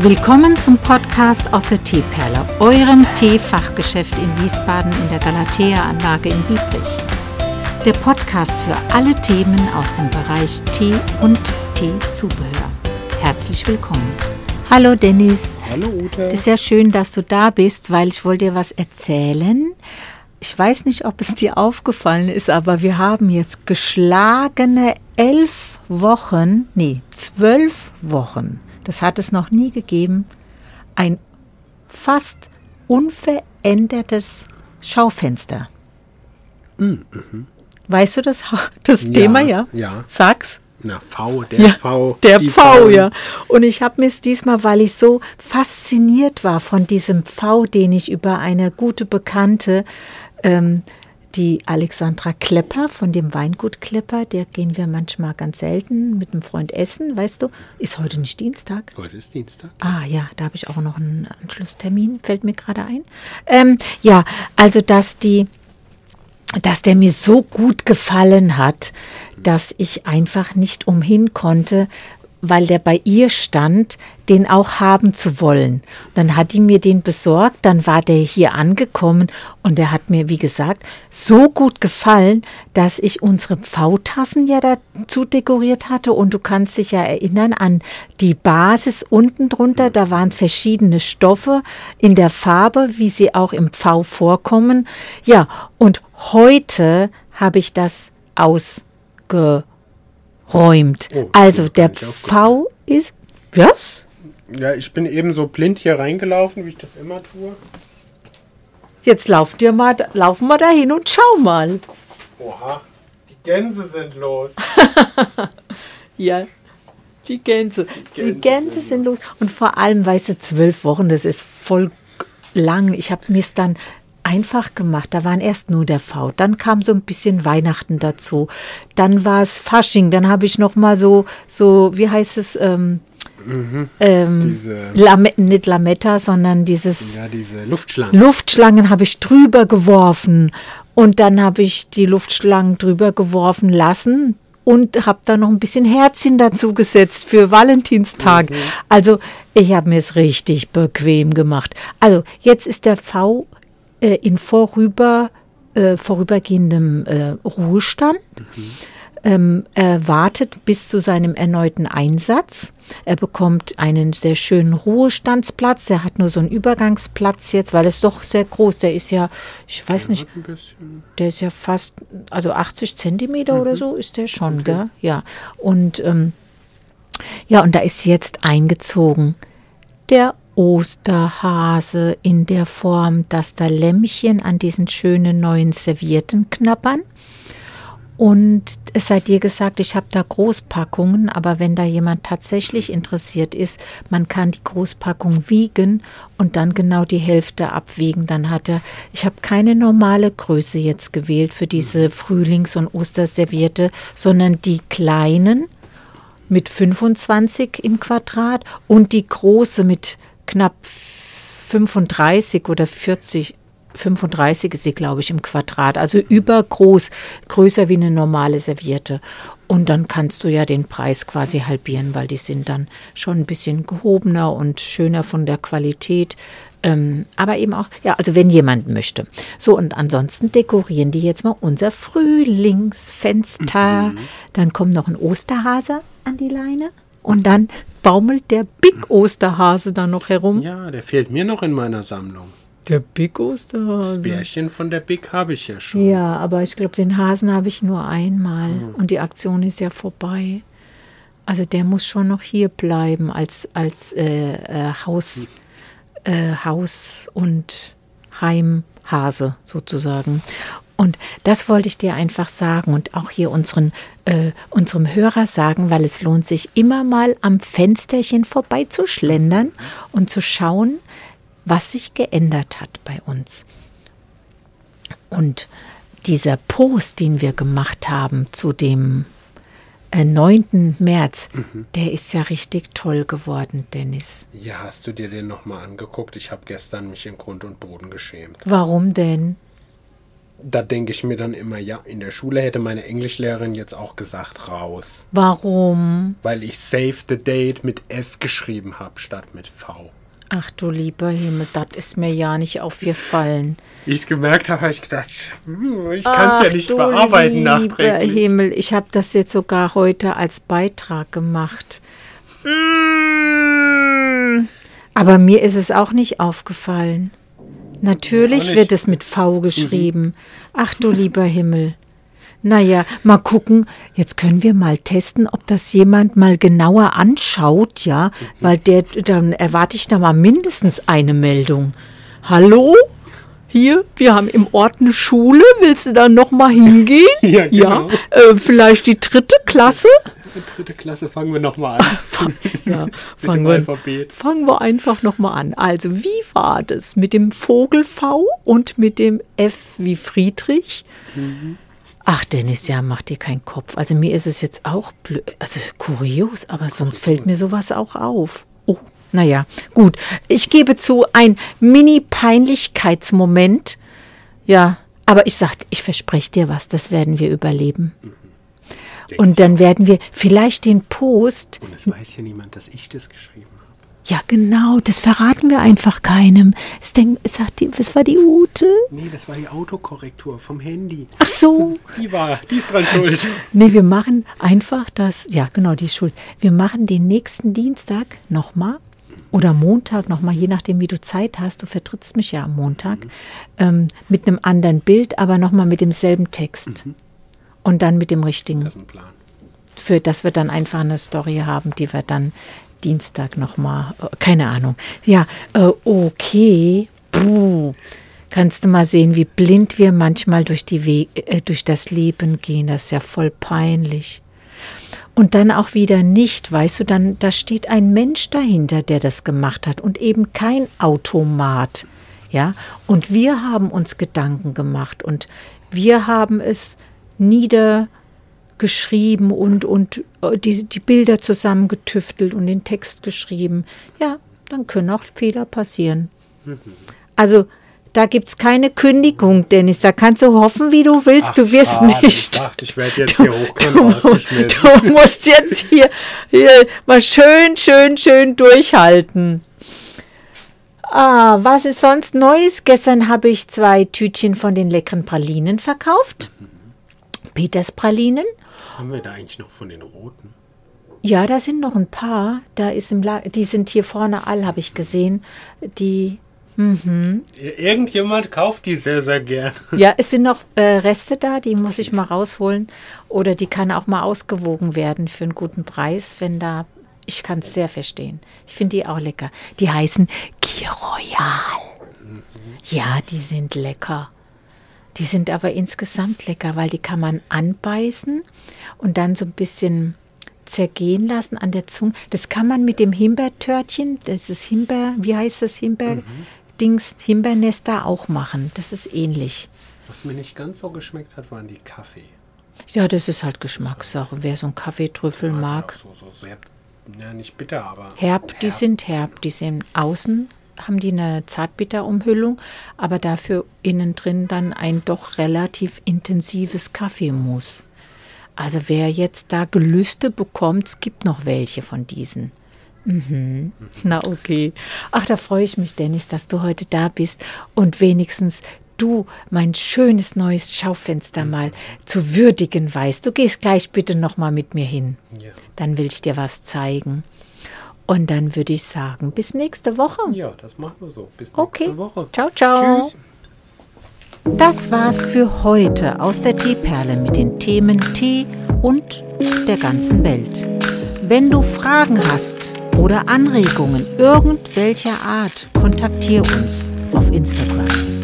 Willkommen zum Podcast aus der Teeperle, eurem Teefachgeschäft in Wiesbaden in der Galatea-Anlage in Biebrich. Der Podcast für alle Themen aus dem Bereich Tee und Teezubehör. Herzlich willkommen. Hallo Dennis. Hallo Ute. Es ist ja schön, dass du da bist, weil ich wollte dir was erzählen. Ich weiß nicht, ob es dir aufgefallen ist, aber wir haben jetzt geschlagene elf Wochen, nee, zwölf Wochen das hat es noch nie gegeben, ein fast unverändertes Schaufenster. Mhm. mhm. Weißt du das, das ja, Thema, ja? Ja. Sag's. Na, V, der ja, V. Der V, v, ja. Und ich habe mir es diesmal, weil ich so fasziniert war von diesem V, den ich über eine gute Bekannte ähm, die Alexandra Klepper von dem Weingut Klepper, der gehen wir manchmal ganz selten mit einem Freund essen, weißt du. Ist heute nicht Dienstag? Heute ist Dienstag. Ah ja, da habe ich auch noch einen Anschlusstermin, fällt mir gerade ein. Ähm, ja, also dass die, dass der mir so gut gefallen hat, dass ich einfach nicht umhin konnte, weil der bei ihr stand, den auch haben zu wollen. Dann hat die mir den besorgt, dann war der hier angekommen und der hat mir, wie gesagt, so gut gefallen, dass ich unsere V-Tassen ja dazu dekoriert hatte und du kannst dich ja erinnern an die Basis unten drunter, da waren verschiedene Stoffe in der Farbe, wie sie auch im V vorkommen. Ja, und heute habe ich das ausge räumt. Oh, also der V ist. Was? Ja, ich bin eben so blind hier reingelaufen, wie ich das immer tue. Jetzt lauft ihr mal, laufen wir da hin und schau mal. Oha, die Gänse sind los. ja, die Gänse. Die Gänse, die Gänse sind, sind los. Und vor allem, weißt du, zwölf Wochen, das ist voll lang. Ich habe mir es dann einfach gemacht. Da waren erst nur der V, dann kam so ein bisschen Weihnachten dazu, dann war es Fasching, dann habe ich noch mal so so wie heißt es ähm, mhm. ähm, Lame, nicht Lametta, sondern dieses ja diese Luftschlangen. Luftschlangen habe ich drüber geworfen und dann habe ich die Luftschlangen drüber geworfen lassen und habe da noch ein bisschen Herzchen dazu gesetzt für Valentinstag. Mhm. Also ich habe mir es richtig bequem gemacht. Also jetzt ist der V äh, in vorüber, äh, vorübergehendem äh, Ruhestand. Mhm. Ähm, er wartet bis zu seinem erneuten Einsatz. Er bekommt einen sehr schönen Ruhestandsplatz. Der hat nur so einen Übergangsplatz jetzt, weil es doch sehr groß. Der ist ja, ich weiß der nicht, der ist ja fast, also 80 Zentimeter mhm. oder so ist der schon, okay. gell? Ja. Und ähm, ja, und da ist jetzt eingezogen der Osterhase in der Form, dass da Lämmchen an diesen schönen neuen Servierten knabbern. Und es sei dir gesagt, ich habe da Großpackungen, aber wenn da jemand tatsächlich interessiert ist, man kann die Großpackung wiegen und dann genau die Hälfte abwiegen. Dann hat er, ich habe keine normale Größe jetzt gewählt für diese Frühlings- und Osterservierte, sondern die kleinen mit 25 im Quadrat und die große mit knapp 35 oder 40, 35 ist sie, glaube ich, im Quadrat. Also übergroß, größer wie eine normale Serviette. Und dann kannst du ja den Preis quasi halbieren, weil die sind dann schon ein bisschen gehobener und schöner von der Qualität. Ähm, aber eben auch, ja, also wenn jemand möchte. So, und ansonsten dekorieren die jetzt mal unser Frühlingsfenster. Mhm. Dann kommt noch ein Osterhase an die Leine. Und dann baumelt der Big Osterhase da noch herum. Ja, der fehlt mir noch in meiner Sammlung. Der Big Osterhase. Das Bärchen von der Big habe ich ja schon. Ja, aber ich glaube, den Hasen habe ich nur einmal mhm. und die Aktion ist ja vorbei. Also der muss schon noch hier bleiben als, als äh, äh, Haus, äh, Haus- und Heimhase sozusagen. Und das wollte ich dir einfach sagen und auch hier unseren, äh, unserem Hörer sagen, weil es lohnt sich immer mal am Fensterchen vorbeizuschlendern und zu schauen, was sich geändert hat bei uns. Und dieser Post, den wir gemacht haben zu dem äh, 9. März, mhm. der ist ja richtig toll geworden, Dennis. Ja, hast du dir den nochmal angeguckt? Ich habe gestern mich in Grund und Boden geschämt. Warum denn? Da denke ich mir dann immer, ja, in der Schule hätte meine Englischlehrerin jetzt auch gesagt, raus. Warum? Weil ich Save the Date mit F geschrieben habe, statt mit V. Ach du lieber Himmel, das ist mir ja nicht aufgefallen. Wie ich es gemerkt habe, habe ich gedacht, hm, ich kann es ja nicht bearbeiten lieber nachträglich. Himmel, ich habe das jetzt sogar heute als Beitrag gemacht. Mm. Aber mir ist es auch nicht aufgefallen. Natürlich wird es mit V geschrieben. Ach du lieber Himmel. Naja, mal gucken. Jetzt können wir mal testen, ob das jemand mal genauer anschaut, ja, weil der, dann erwarte ich da mal mindestens eine Meldung. Hallo? Hier, wir haben im Ort eine Schule. Willst du da noch mal hingehen? Ja, genau. äh, vielleicht die dritte Klasse? Dritte Klasse fangen wir nochmal an. Ja, fangen wir, Alphabet. fangen wir einfach noch mal an. Also, wie war das mit dem Vogel V und mit dem F wie Friedrich? Ach, Dennis, ja, mach dir keinen Kopf. Also, mir ist es jetzt auch blöd, also kurios, aber sonst fällt mir sowas auch auf. Oh, naja, gut. Ich gebe zu, ein Mini-Peinlichkeitsmoment. Ja, aber ich sag, ich verspreche dir was, das werden wir überleben. Und dann werden wir vielleicht den Post Und es weiß ja niemand, dass ich das geschrieben habe. ja, genau, das verraten wir einfach keinem. Es sagt die, was war die Ute? Nee, das war die Autokorrektur vom Handy. Ach so. Die war, die ist dran schuld. Nee, wir machen einfach das, ja, genau, die ist schuld. Wir machen den nächsten Dienstag nochmal oder Montag nochmal, je nachdem, wie du Zeit hast. Du vertrittst mich ja am Montag ähm, mit einem anderen Bild, aber nochmal mit demselben Text. Und dann mit dem richtigen. Das ist ein Plan. für dass wir dann einfach eine Story haben, die wir dann Dienstag nochmal, keine Ahnung. Ja, äh, okay. Puh. Kannst du mal sehen, wie blind wir manchmal durch, die We äh, durch das Leben gehen. Das ist ja voll peinlich. Und dann auch wieder nicht, weißt du, dann da steht ein Mensch dahinter, der das gemacht hat und eben kein Automat. Ja, und wir haben uns Gedanken gemacht und wir haben es niedergeschrieben und, und äh, die, die Bilder zusammengetüftelt und den Text geschrieben. Ja, dann können auch Fehler passieren. Also, da gibt es keine Kündigung, Dennis. Da kannst du hoffen, wie du willst. Ach, du wirst schade. Ich nicht. dachte, ich werde jetzt hier hochkommen Du, du musst jetzt hier, hier mal schön, schön, schön durchhalten. Ah, was ist sonst Neues? Gestern habe ich zwei Tütchen von den leckeren Pralinen verkauft. Peters Pralinen. Haben wir da eigentlich noch von den roten? Ja, da sind noch ein paar. Da ist im La die sind hier vorne all, habe ich gesehen. Die, Irgendjemand kauft die sehr, sehr gern. ja, es sind noch äh, Reste da, die muss ich mal rausholen. Oder die kann auch mal ausgewogen werden für einen guten Preis, wenn da. Ich kann es sehr verstehen. Ich finde die auch lecker. Die heißen Kir Royal. Ja, die sind lecker. Die sind aber insgesamt lecker, weil die kann man anbeißen und dann so ein bisschen zergehen lassen an der Zunge. Das kann man mit dem Himbeertörtchen, das ist Himbeer, wie heißt das Himbeer-Dings, Himbeernester auch machen. Das ist ähnlich. Was mir nicht ganz so geschmeckt hat, waren die Kaffee. Ja, das ist halt Geschmackssache. Wer so einen Kaffeetrüffel Waren mag. So, so sehr, ja, nicht bitter, aber. Herb, die sind herb. Die sind außen, haben die eine Zartbitterumhüllung, aber dafür innen drin dann ein doch relativ intensives Kaffeemus. Also wer jetzt da Gelüste bekommt, es gibt noch welche von diesen. Mhm. Na okay. Ach, da freue ich mich, Dennis, dass du heute da bist und wenigstens du mein schönes neues Schaufenster mal zu würdigen weißt. Du gehst gleich bitte noch mal mit mir hin. Ja. Dann will ich dir was zeigen. Und dann würde ich sagen, bis nächste Woche. ja, das machen wir so. Bis nächste Okay. Woche. Ciao, ciao. Tschüss. Das war's für heute aus der Teeperle mit den Themen Tee und der ganzen Welt. Wenn du Fragen hast oder Anregungen irgendwelcher Art, kontaktiere uns auf Instagram.